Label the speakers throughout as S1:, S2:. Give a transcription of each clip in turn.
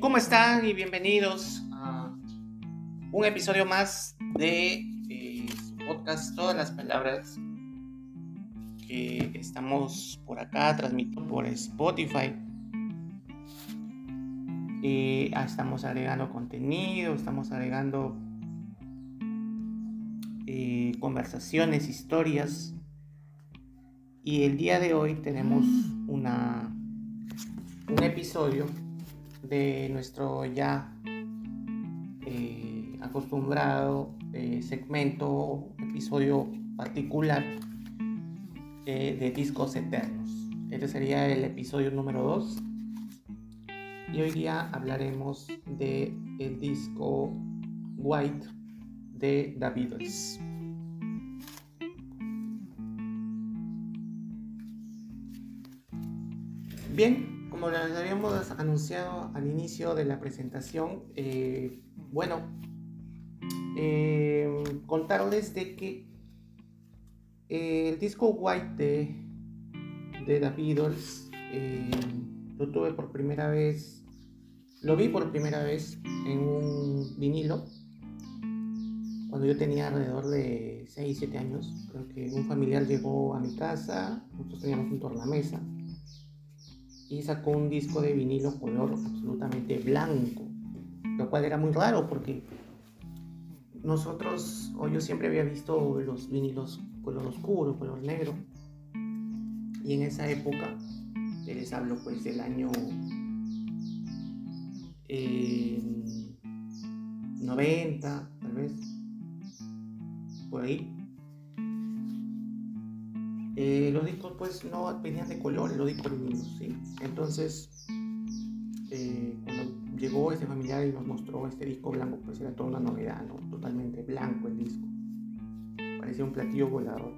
S1: ¿cómo están? Y bienvenidos a un episodio más de eh, su podcast Todas las Palabras que estamos por acá transmitiendo por Spotify. Eh, estamos agregando contenido, estamos agregando eh, conversaciones, historias. Y el día de hoy tenemos una, un episodio de nuestro ya eh, acostumbrado eh, segmento, episodio particular eh, de Discos Eternos. Este sería el episodio número 2. Y hoy día hablaremos de el disco White de The Beatles. Bien, como les habíamos anunciado al inicio de la presentación, eh, bueno, eh, contarles de que eh, el disco White de, de The Beatles lo tuve por primera vez, lo vi por primera vez en un vinilo cuando yo tenía alrededor de 6, 7 años. Creo que un familiar llegó a mi casa, nosotros teníamos un tornamesa y sacó un disco de vinilo color absolutamente blanco, lo cual era muy raro porque nosotros, o yo siempre había visto los vinilos color oscuro, color negro, y en esa época, les hablo pues del año 90, tal vez, por ahí, eh, los discos pues no venían de colores, los discos vinilos, ¿sí? Entonces, eh, cuando llegó este familiar y nos mostró este disco blanco, pues era toda una novedad, ¿no? Totalmente blanco el disco. Parecía un platillo volador.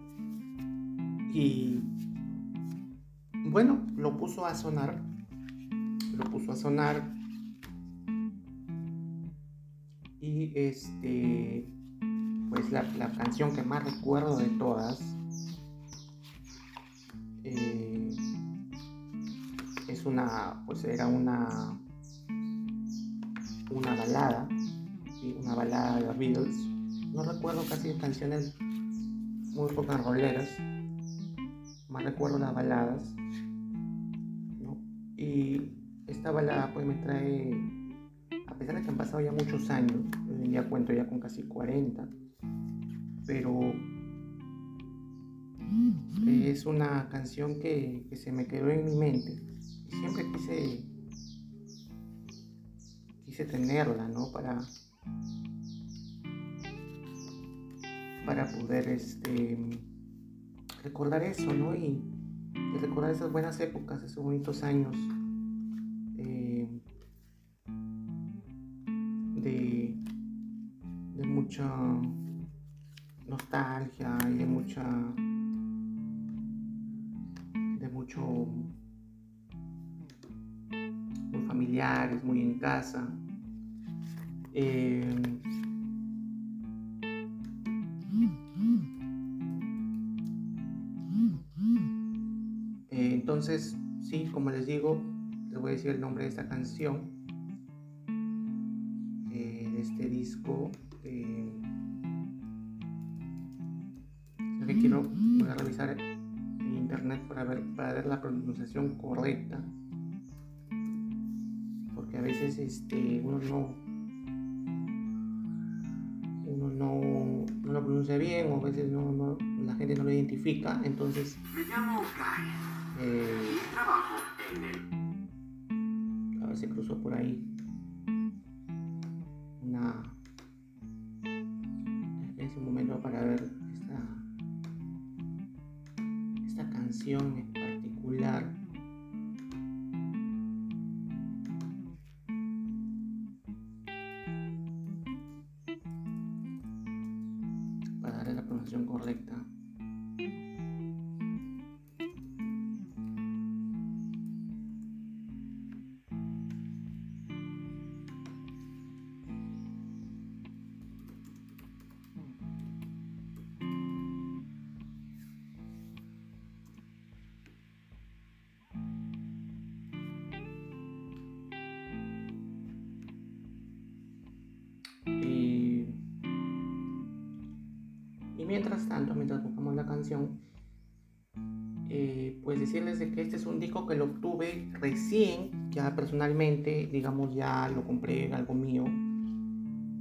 S1: Y bueno, lo puso a sonar, lo puso a sonar y este, pues la canción que más recuerdo de todas una, pues era una, una balada, una balada de los Beatles. No recuerdo casi canciones muy pocas roleras, más recuerdo las baladas. Y esta balada pues me trae, a pesar de que han pasado ya muchos años, ya cuento ya con casi 40, pero es una canción que, que se me quedó en mi mente siempre quise quise tenerla, ¿no? Para para poder este recordar eso, ¿no? Y, recordar esas buenas épocas, esos bonitos años eh, de, de mucha nostalgia y de mucha mucho familiares, muy en casa. Eh, entonces, sí, como les digo, les voy a decir el nombre de esta canción, eh, de este disco. Eh, quiero, voy a revisar internet para ver, para ver la pronunciación correcta. A veces este, uno no uno no, no, lo pronuncia bien o a veces no, no, la gente no lo identifica. Entonces me llamo eh, trabajo a ver si cruzó por ahí mientras tanto, mientras buscamos la canción, eh, pues decirles de que este es un disco que lo obtuve recién, ya personalmente, digamos ya lo compré, algo mío,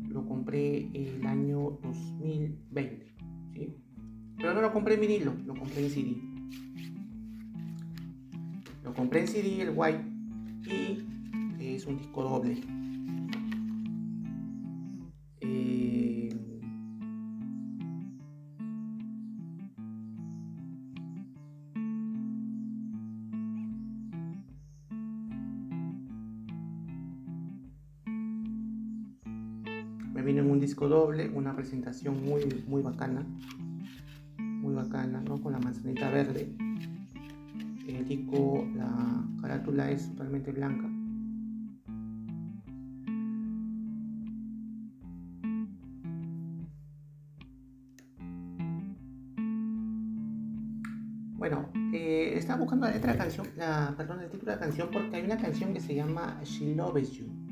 S1: lo compré el año 2020, ¿sí? Pero no lo compré en vinilo, lo compré en CD. Lo compré en CD, el white, y es un disco doble. Vino en un disco doble, una presentación muy, muy bacana, muy bacana, ¿no? Con la manzanita verde. El disco, la carátula es totalmente blanca. Bueno, eh, estaba buscando la letra de la canción, perdón, el título de la canción porque hay una canción que se llama She Loves You.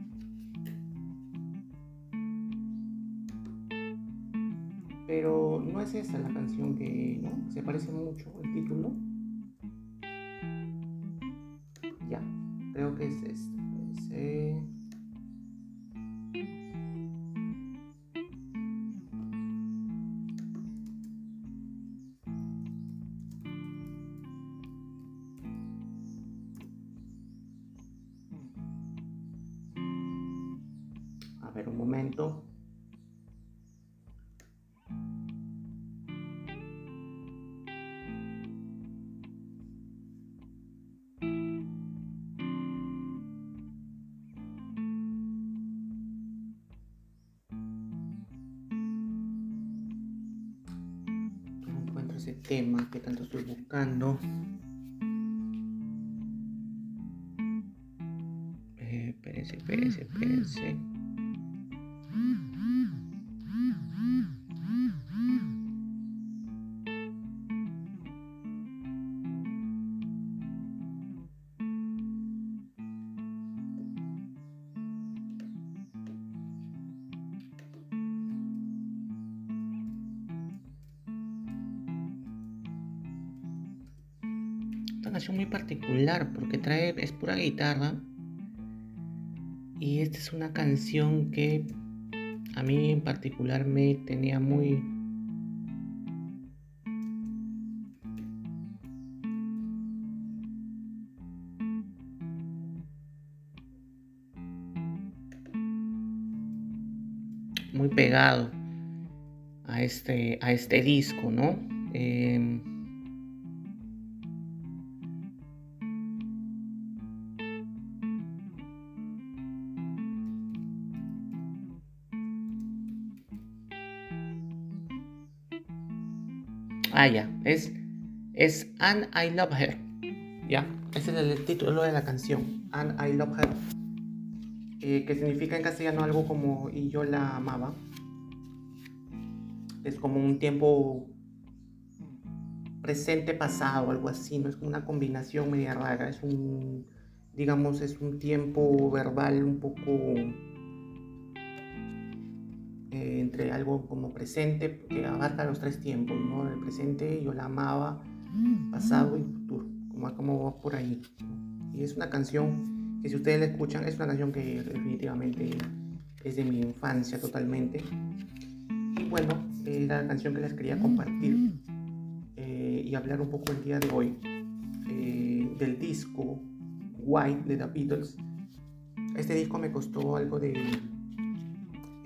S1: Parece mucho el título. Ya, creo que es esta. A ver, un momento. Que tanto estoy canción muy particular porque trae, es pura guitarra. Y esta es una canción que a mí en particular me tenía muy... muy pegado a este, a este disco, ¿no? Eh, Ah. Es, es And I Love Her. Ya. Ese es el título de la canción. And I Love Her. Eh, que significa en castellano algo como y yo la amaba. Es como un tiempo presente pasado, algo así, no es como una combinación media rara, es un, digamos, es un tiempo verbal un poco eh, entre algo como presente, que abarca los tres tiempos, ¿no? El presente, yo la amaba, pasado y futuro, como, como por ahí. Y es una canción que si ustedes la escuchan, es una canción que definitivamente es de mi infancia totalmente. Y bueno, es la canción que les quería compartir eh, y hablar un poco el día de hoy eh, del disco White de The Beatles. Este disco me costó algo de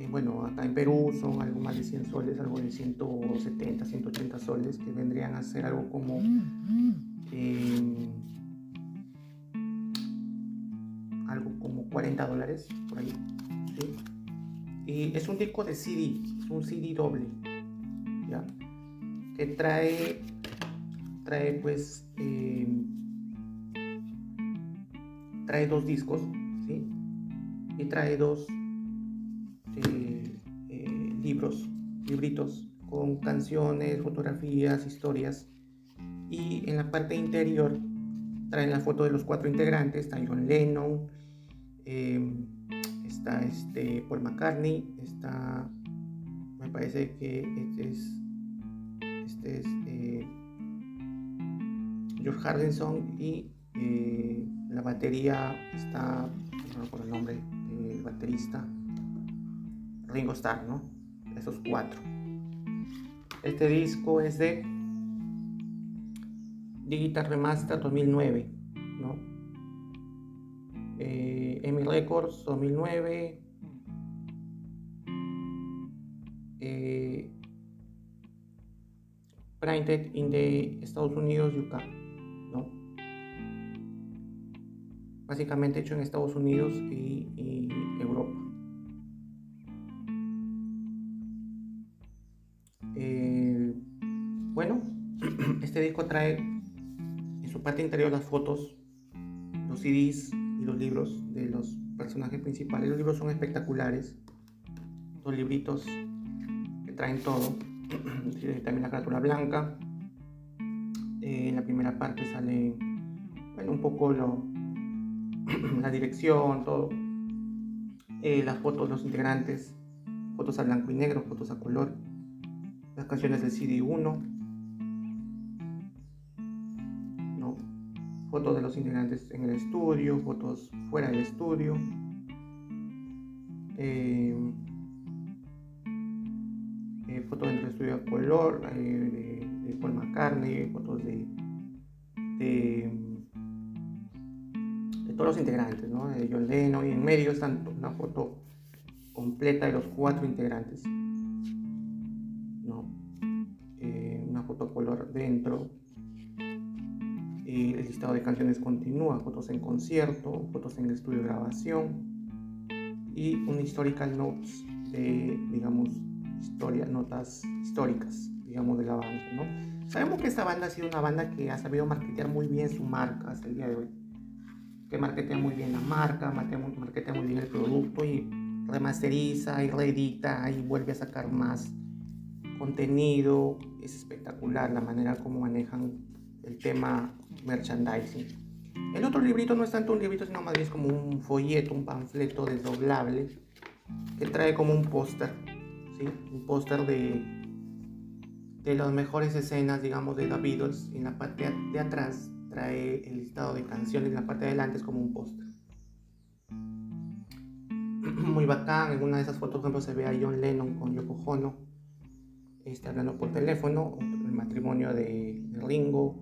S1: bueno, acá en Perú son algo más de 100 soles, algo de 170, 180 soles, que vendrían a ser algo como... Eh, algo como 40 dólares, por ahí. Y es un disco de CD, es un CD doble, ¿ya? Que trae, trae pues, eh, trae dos discos, ¿sí? Y trae dos libros, libritos con canciones, fotografías, historias. Y en la parte interior traen la foto de los cuatro integrantes, está John Lennon, em, está este Paul McCartney, está, me parece que este es Este es eh, George Harrison y eh, la batería está, no recuerdo el nombre del baterista, Ringo Starr, ¿no? Esos cuatro. Este disco es de Digital Remaster 2009, ¿no? Eh, EMI Records 2009. Eh, printed in the Estados Unidos, UK, ¿no? Básicamente hecho en Estados Unidos y trae en su parte interior las fotos, los CDs y los libros de los personajes principales. Los libros son espectaculares. Dos libritos que traen todo. También la carátula blanca. Eh, en la primera parte sale bueno, un poco lo, la dirección, todo. Eh, las fotos, los integrantes, fotos a blanco y negro, fotos a color, las canciones del CD1, fotos de los integrantes en el estudio, fotos fuera del estudio. Eh, eh, fotos del estudio a color de, de, Paul McCartney, fotos de, todos los integrantes. De John Lennon y en medio están una foto completa de los cuatro integrantes. Eh, una foto a color dentro. De canciones continúa, fotos en concierto, fotos en estudio de grabación y un historical notes de, digamos, historia, notas históricas, digamos, de la banda, ¿no? Sabemos que esta banda ha sido una banda que ha sabido marketear muy bien su marca hasta el día de hoy que marketea muy bien la marca, marketea muy bien el producto y remasteriza y reedita y vuelve a sacar más contenido. Es espectacular la manera como manejan el tema merchandising. El otro librito no es tanto un librito, sino más bien es como un folleto, un panfleto desdoblable que trae como un póster, ¿sí? un póster de, de las mejores escenas, digamos, de The Beatles. En la parte de atrás trae el listado de canciones, en la parte de adelante es como un póster. Muy bacán, en una de esas fotos, por ejemplo, se ve a John Lennon con Yoko Ono, está hablando por teléfono, el matrimonio de, Ringo,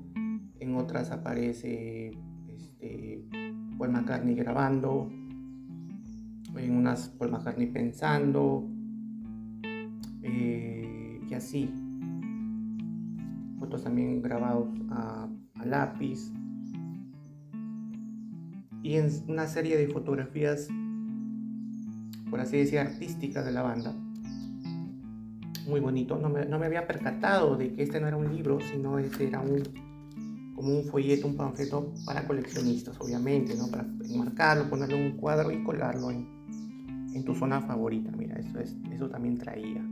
S1: en otras aparece este, Paul McCartney grabando, en unas Paul McCartney pensando, eh, y así. Fotos también grabados a lápiz y en una serie de fotografías, por así decir, artísticas de la banda. Muy bonito, no me, no me había percatado de que este no era un libro, sino este era un, como un folleto, un panfleto para coleccionistas, obviamente, ¿no? Para enmarcarlo, ponerlo en un cuadro y colgarlo en, en tu zona favorita. Mira, eso, es, eso también traía.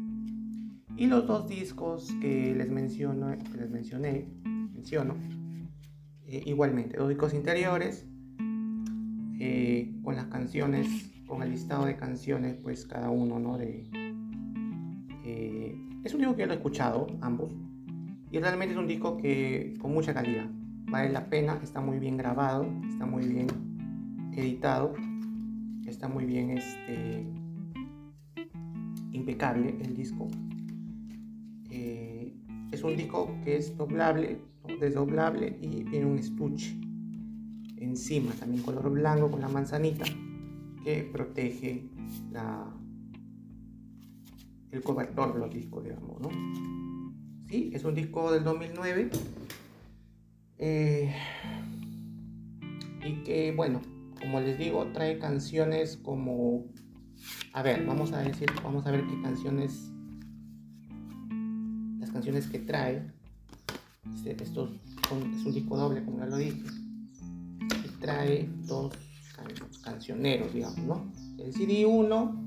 S1: Y los dos discos que les, menciono, que les mencioné, menciono, eh, igualmente, dos discos interiores eh, con las canciones, con el listado de canciones, pues cada uno, ¿no? De, es un disco que yo he escuchado, ambos, y realmente es un disco que con mucha calidad, vale la pena, está muy bien grabado, está muy bien editado, está muy bien este, impecable el disco. es un disco que es doblable, desdoblable y tiene un estuche encima, también color blanco con la manzanita que protege la, el cobertor de los discos, digamos, ¿no? Sí, es un disco del 2009 eh, y que, bueno, como les digo, trae canciones como, a ver, vamos a decir, vamos a ver qué canciones, las canciones que trae este, estos es un disco doble, como ya lo dije. Y trae dos cancioneros, digamos, ¿no? El CD1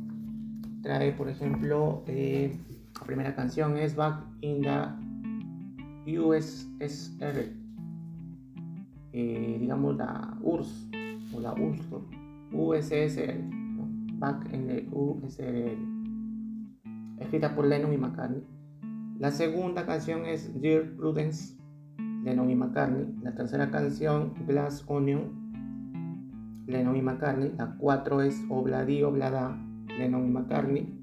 S1: trae, por ejemplo, eh, la primera canción es Back in the USSR, eh, digamos la URSS o la URSS, USSR, Back in the USSR, escrita por Lennon y McCartney. La segunda canción es Dear Prudence, Lennon y McCartney. La tercera canción, Glass Onion, Lennon y McCartney. La cuatro es Obladi Oblada, Lennon y McCartney.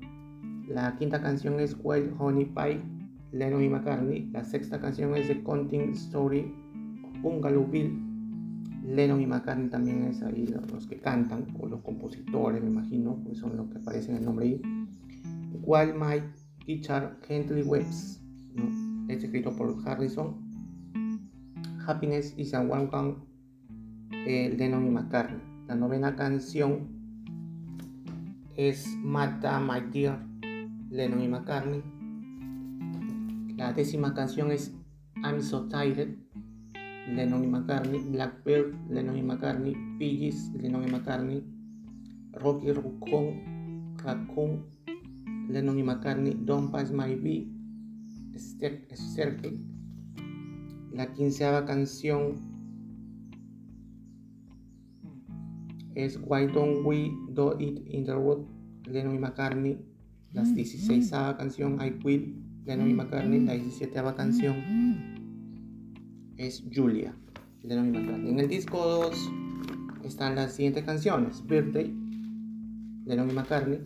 S1: La quinta canción es Wild Honey Pie, Lennon y McCartney. La sexta canción es The Counting Story, Bungalowville. Lennon y McCartney también es ahí los que cantan, o los compositores, me imagino, pues son los que aparecen en el nombre ahí. Wild My Guitar Gently Webs, ¿no? es escrito por Harrison. Happiness is a One Gun, eh, Lennon y McCartney. La novena canción es Mata My Dear, Lennon y McCartney. La décima canción es I'm So Tired, Lennon y McCartney. Blackbird, Lennon y McCartney. Piggies, Lennon y McCartney. Rocky Raccoon, Raccoon, Lennon y McCartney, Don't Pass My Bee, Circle. La quinceava canción es Why Don't We Do It in the Road, Lennon y McCartney. La dieciséisava canción I Will, Lennon y McCartney. La diecisietava canción es Julia, Lennon y McCartney. En el disco 2 están las siguientes canciones: Birthday, Lennon y McCartney.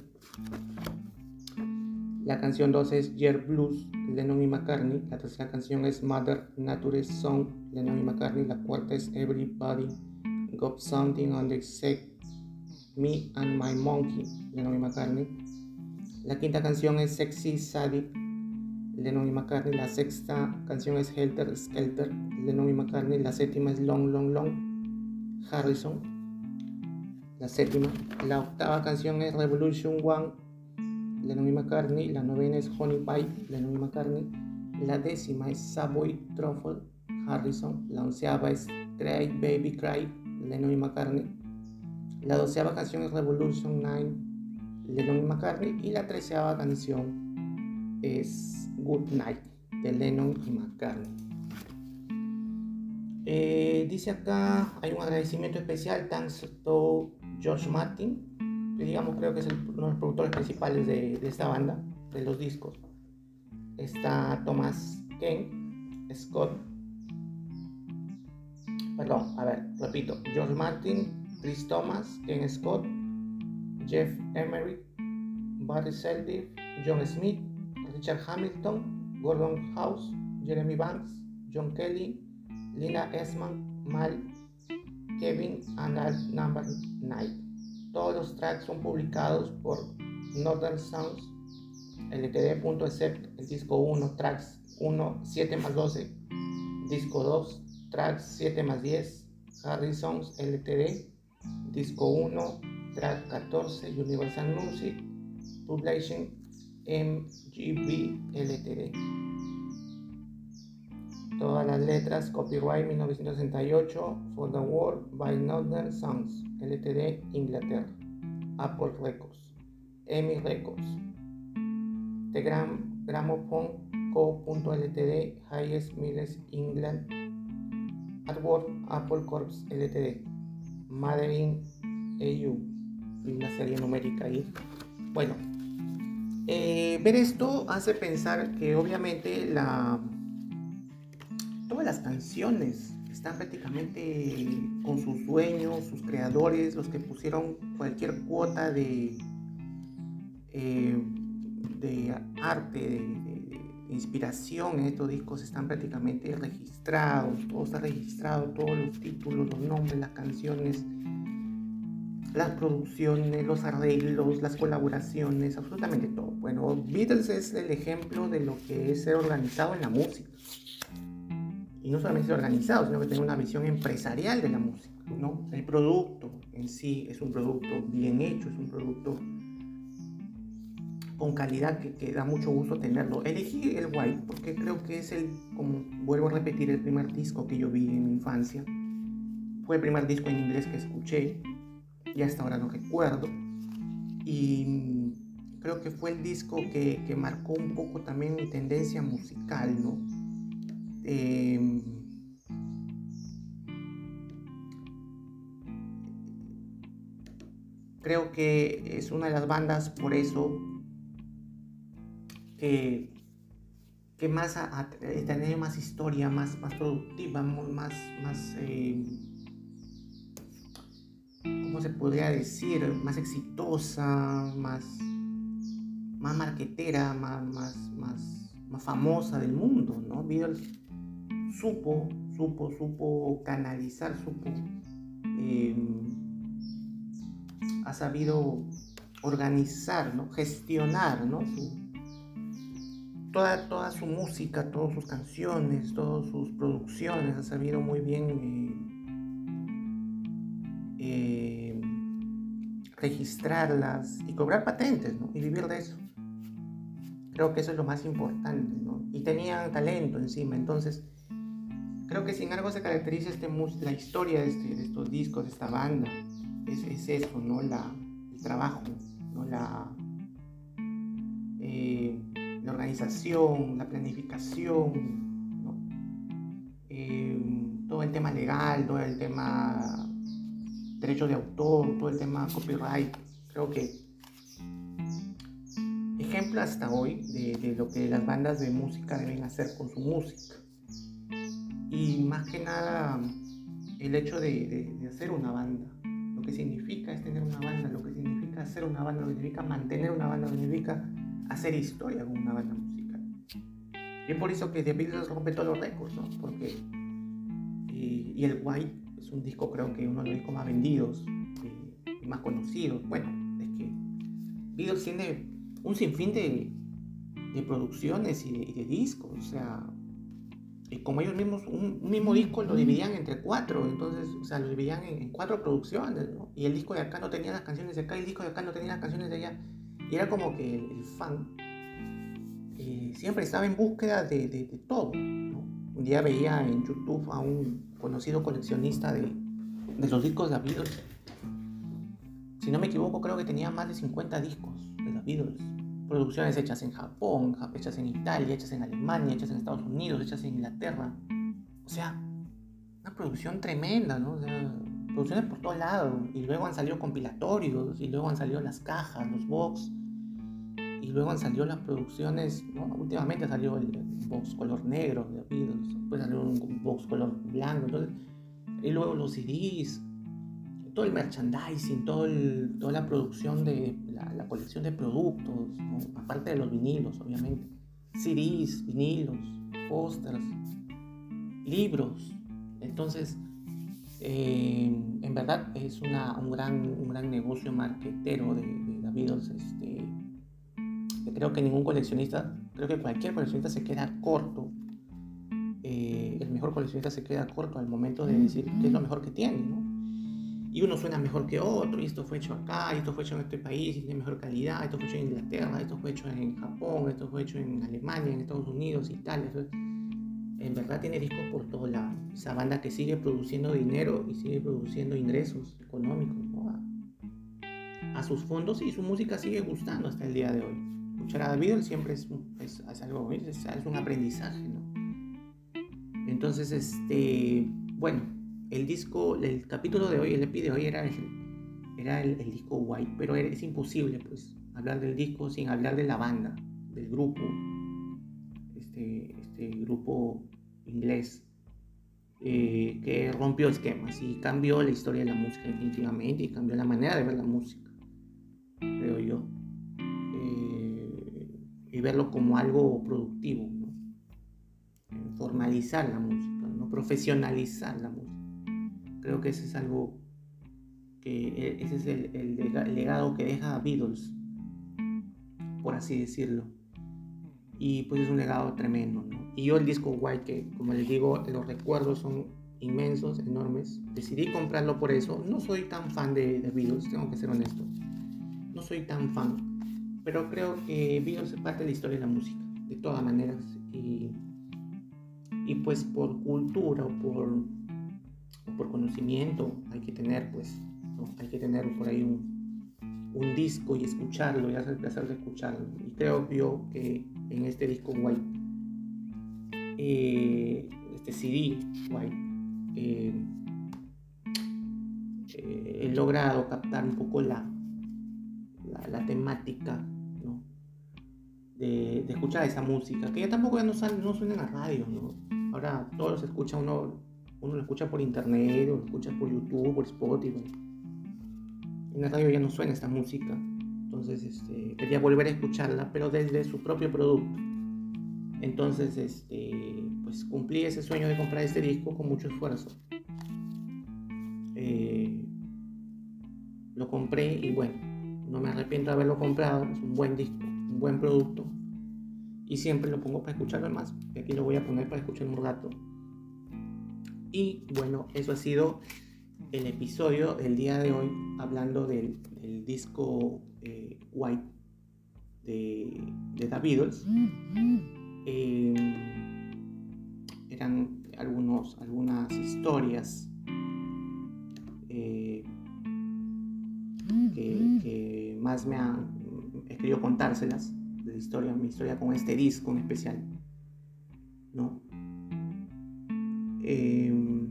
S1: La canción 2 es Year Blues, Lennon y McCartney. La tercera canción es Mother Nature Song, Lennon y McCartney. La cuarta es Everybody Got Something on the Set, Me and My Monkey, Lennon y McCartney. La quinta canción es Sexy Sadie, Lennon y McCartney. La sexta canción es Helter Skelter, Lennon y McCartney. La séptima es Long, Long, Long, Harrison. La séptima. La octava canción es Revolution One, Lennon y McCartney, la novena es Honey Pie, Lennon y McCartney, la décima es Savoy Truffle, Harrison, la onceava es Cry Baby Cry, Lennon y McCartney, la doceava canción es Revolution 9, Lennon y McCartney, y la treceava canción es Good Night, de Lennon y McCartney. Eh, dice acá, hay un agradecimiento especial, thanks to George Martin, digamos creo que es uno de los productores principales de, esta banda, de los discos. Está Thomas Ken, Scott, perdón, a ver, repito, George Martin, Chris Thomas, Ken Scott, Jeff Emery, Barry Selby, John Smith, Richard Hamilton, Gordon House, Jeremy Banks, John Kelly, Lina Esman, Mal, Kevin, and Number 9. Todos los tracks son publicados por Northern Sounds, ltd.except, el disco 1, tracks 1, 7 más 12, disco 2, tracks 7 más 10, Harry Songs LTD, disco 1, track 14, Universal Music, Publication MGB LTD. Todas las letras, copyright 1968, For the World by Northern Sounds. Ltd. Inglaterra, Apple Records, EMI Records, The Gram, Gramophone Co.ltd, Highest Mills England, Artwork Apple Corps Ltd, Made EU, una serie numérica ahí. Bueno, eh, ver esto hace pensar que obviamente la, todas las canciones están prácticamente con sus dueños, sus creadores, los que pusieron cualquier cuota de, eh, de arte, de, inspiración en estos discos están prácticamente registrados, todo está registrado, todos los títulos, los nombres, las canciones, las producciones, los arreglos, las colaboraciones, absolutamente todo. Bueno, Beatles es el ejemplo de lo que es ser organizado en la música y no solamente organizado, sino que tener una visión empresarial de la música. ¿no? El producto en sí es un producto bien hecho, es un producto con calidad que, da mucho gusto tenerlo. Elegí el White porque creo que es el, como vuelvo a repetir, el primer disco que yo vi en mi infancia. Fue el primer disco en inglés que escuché y hasta ahora no recuerdo. Y creo que fue el disco que, que marcó un poco también mi tendencia musical, ¿no? Em, creo que es una de las bandas por eso que que más a, tener más historia, más, más productiva, más, más eh, ¿cómo se podría decir? Más exitosa, más, más marquetera, más, más, más, más famosa del mundo, ¿no? Beatles supo, supo, supo canalizar, supo, em, ha sabido organizar, ¿no? Gestionar, ¿no? Toda, su música, todas sus canciones, todas sus producciones, ha sabido muy bien eh, eh, registrarlas y cobrar patentes, ¿no? Y vivir de eso. Creo que eso es lo más importante, ¿no? Y tenían talento encima, entonces creo que sin algo se caracteriza este la historia de, este, de, estos discos, de esta banda, es, es eso, ¿no? La, el trabajo, ¿no? La, la planificación, eh, todo el tema legal, todo el tema derecho de autor, todo el tema copyright. Creo que ejemplo hasta hoy de, lo que las bandas de música deben hacer con su música. Y más que nada el hecho de, de hacer una banda, lo que significa es tener una banda, lo que significa hacer una banda, lo que significa mantener una banda, lo que significa hacer historia con una banda. Y por eso que The Beatles rompe todos los récords, ¿no? Porque, y, el White es un disco, creo que uno de los discos más vendidos y, más conocidos. Bueno, es que Beatles tiene un sinfín de, de producciones y de, discos, o sea, y como ellos mismos, un, mismo disco lo dividían entre cuatro, entonces, o sea, lo dividían en, cuatro producciones, ¿no? Y el disco de acá no tenía las canciones de acá, y el disco de acá no tenía las canciones de allá. Y era como que el, fan siempre estaba en búsqueda de, de, todo. Un día veía en YouTube a un conocido coleccionista de, de los discos de la Beatles. Si no me equivoco, creo que tenía más de 50 discos de la Beatles. Producciones hechas en Japón, hechas en Italia, hechas en Alemania, hechas en Estados Unidos, hechas en Inglaterra. O sea, una producción tremenda, ¿no? O sea, producciones por todos lados. Y luego han salido compilatorios, y luego han salido las cajas, los box y luego han salido las producciones, ¿no? últimamente salió el, box color negro de Beatles, después salió un box color blanco, entonces, y luego los CDs, todo el merchandising, todo toda la producción de la, colección de productos, aparte de los vinilos, obviamente, CDs, vinilos, pósters, libros, entonces, eh, en verdad es una, un, gran, un gran negocio marketero de, de, de Beatles, creo que ningún coleccionista, creo que cualquier coleccionista se queda corto. Eh, el mejor coleccionista se queda corto al momento de decir qué es lo mejor que tiene, ¿no? Y uno suena mejor que otro, y esto fue hecho acá, y esto fue hecho en este país, y tiene mejor calidad, esto fue hecho en Inglaterra, esto fue hecho en Japón, esto fue hecho en Alemania, en Estados Unidos, Italia. en verdad tiene discos por todos lados. Esa banda que sigue produciendo dinero y sigue produciendo ingresos económicos a sus fondos y su música sigue gustando hasta el día de hoy escuchar a David siempre es, es, algo, es, un aprendizaje, ¿no? Entonces, este, bueno, el disco, el capítulo de hoy, el EP de hoy era, el, era el, disco White, pero es imposible, pues, hablar del disco sin hablar de la banda, del grupo, este, este grupo inglés eh, que rompió esquemas y cambió la historia de la música definitivamente y cambió la manera de ver la música, creo yo y verlo como algo productivo, formalizar la música, ¿no? profesionalizar la música. Creo que ese es algo que e, ese es el, legado que deja Beatles, por así decirlo. Y pues es un legado tremendo. Y yo el disco White, que como les digo, los recuerdos son inmensos, enormes. Decidí comprarlo por eso. No soy tan fan de, de Beatles, tengo que ser honesto. No soy tan fan pero creo que Beatles es parte de la historia de la música, de todas maneras. Y, y pues por cultura o por, por conocimiento hay que tener, pues, hay que tener por ahí un, un disco y escucharlo y hacer placer de escucharlo. Y creo yo que en este disco White, eh, este CD White, eh, eh, he logrado captar un poco la, la temática de, escuchar esa música, que ya tampoco ya no, sale, no suena en la radio. Ahora todos se escucha, uno, uno lo escucha por internet, o lo escucha por YouTube, por Spotify. En la radio ya no suena esta música, entonces este, quería volver a escucharla, pero desde su propio producto. Entonces, este, pues cumplí ese sueño de comprar este disco con mucho esfuerzo. Eh, lo compré y bueno, no me arrepiento de haberlo comprado, es un buen disco, buen producto. Y siempre lo pongo para escucharlo más. Y aquí lo voy a poner para escuchar un rato. Y bueno, eso ha sido el episodio del día de hoy hablando del, disco eh, White de, de The Beatles. Eh, eran algunos, algunas historias eh, que, más me han contárselas de la historia, mi historia con este disco en especial. ¿no? Em,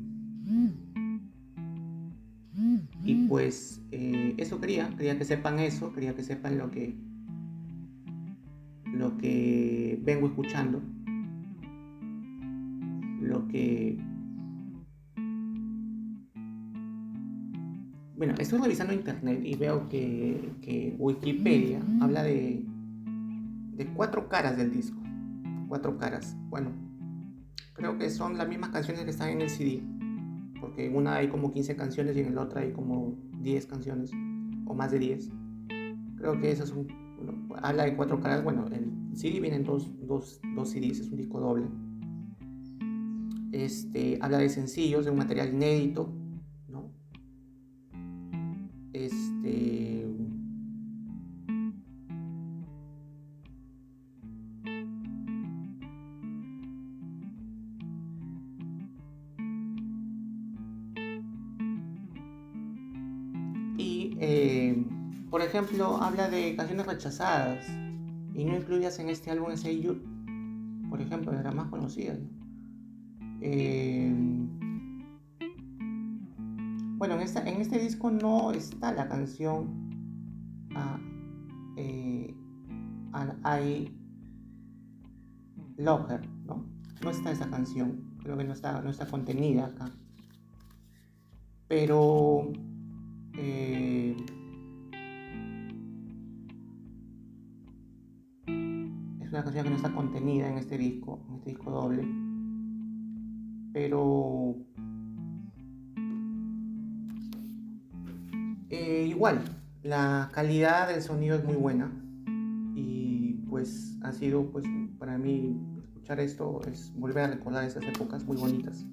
S1: y pues eh, eso quería, quería que sepan eso, quería que sepan lo que lo que vengo escuchando, bueno, estoy revisando internet y veo que, Wikipedia habla de, de cuatro caras del disco. Cuatro caras. Bueno, creo que son las mismas canciones que están en el CD. Porque en una hay como 15 canciones y en la otra hay como 10 canciones. O más de 10. Creo que esas son. habla de cuatro caras. Bueno, el CD viene en dos, dos, dos CDs, es un disco doble. Este, habla de sencillos, de un material inédito este. Y, eh, por ejemplo, habla de canciones rechazadas y no incluyas en este álbum ese por ejemplo, de las más conocidas. Eh, bueno, en, en este disco no está la canción uh, eh, I Love Her, ¿no? No está esa canción, creo que no está, no está contenida acá. Pero eh, es una canción que no está contenida en este disco, en este disco doble. Pero Eh, igual, la calidad del sonido es muy buena y pues ha sido pues para mí escuchar esto es volver a recordar esas épocas muy bonitas.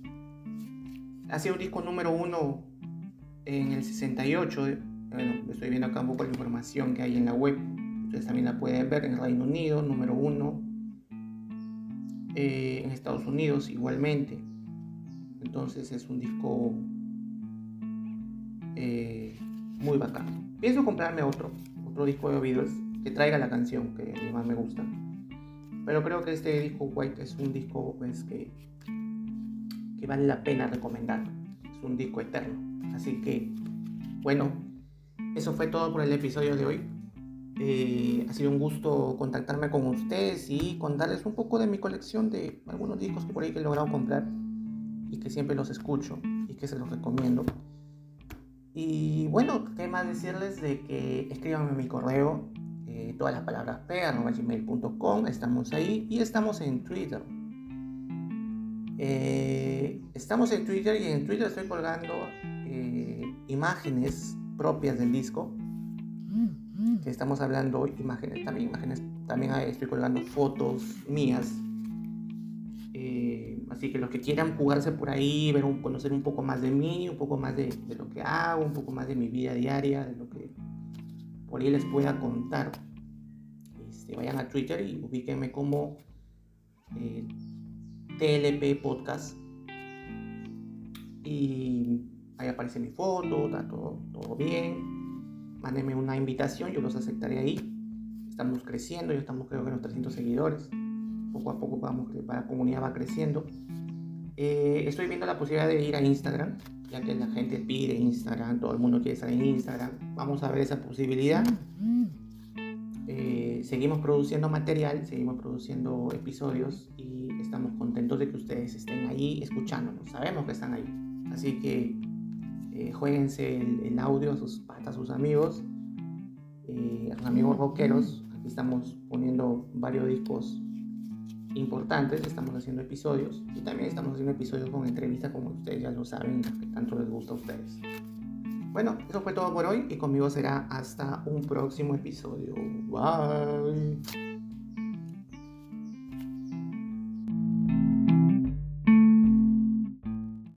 S1: Ha sido un disco número uno en el 68, eh, bueno, estoy viendo acá un poco la información que hay en la web, ustedes también la pueden ver en el Reino Unido, número uno, eh, en Estados Unidos igualmente. Entonces es un disco muy bacán. Pienso comprarme otro, otro disco de Beatles que traiga la canción que más me gusta. Pero creo que este disco White es un disco pues, que, que vale la pena recomendar. Es un disco eterno. Así que, bueno, eso fue todo por el episodio de hoy. Eh, ha sido un gusto contactarme con ustedes y contarles un poco de mi colección de algunos discos que por ahí que he logrado comprar y que siempre los escucho y que se los recomiendo. Y bueno, ¿qué más decirles de que escríbanme mi correo eh, todas las palabras p.gmail.com, estamos ahí y estamos en Twitter. Eh, estamos en Twitter y en Twitter estoy colgando eh, imágenes propias del disco. Que estamos hablando imágenes también, imágenes, también estoy colgando fotos mías Así que los que quieran jugarse por ahí, ver conocer un poco más de mí, un poco más de, lo que hago, un poco más de mi vida diaria, de lo que por ahí les pueda contar, este, vayan a Twitter y ubíquenme como eh, TLP Podcast. Y ahí aparece mi foto, está todo, todo bien. Mándenme una invitación, yo los aceptaré ahí. Estamos creciendo, ya estamos creo que en los 300 seguidores poco a poco vamos, la comunidad va creciendo. Eh, estoy viendo la posibilidad de ir a Instagram, ya que la gente pide Instagram, todo el mundo quiere estar en Instagram. Vamos a ver esa posibilidad. Eh, seguimos produciendo material, seguimos produciendo episodios y estamos contentos de que ustedes estén ahí escuchándonos. Sabemos que están ahí. Así que eh, jueguense el, audio a sus, a sus amigos, eh, amigos rockeros. Aquí estamos poniendo varios discos importantes, estamos haciendo episodios y también estamos haciendo episodios con entrevistas como ustedes ya lo saben, que tanto les gusta a ustedes. Bueno, eso fue todo por hoy y conmigo será hasta un próximo episodio. Bye.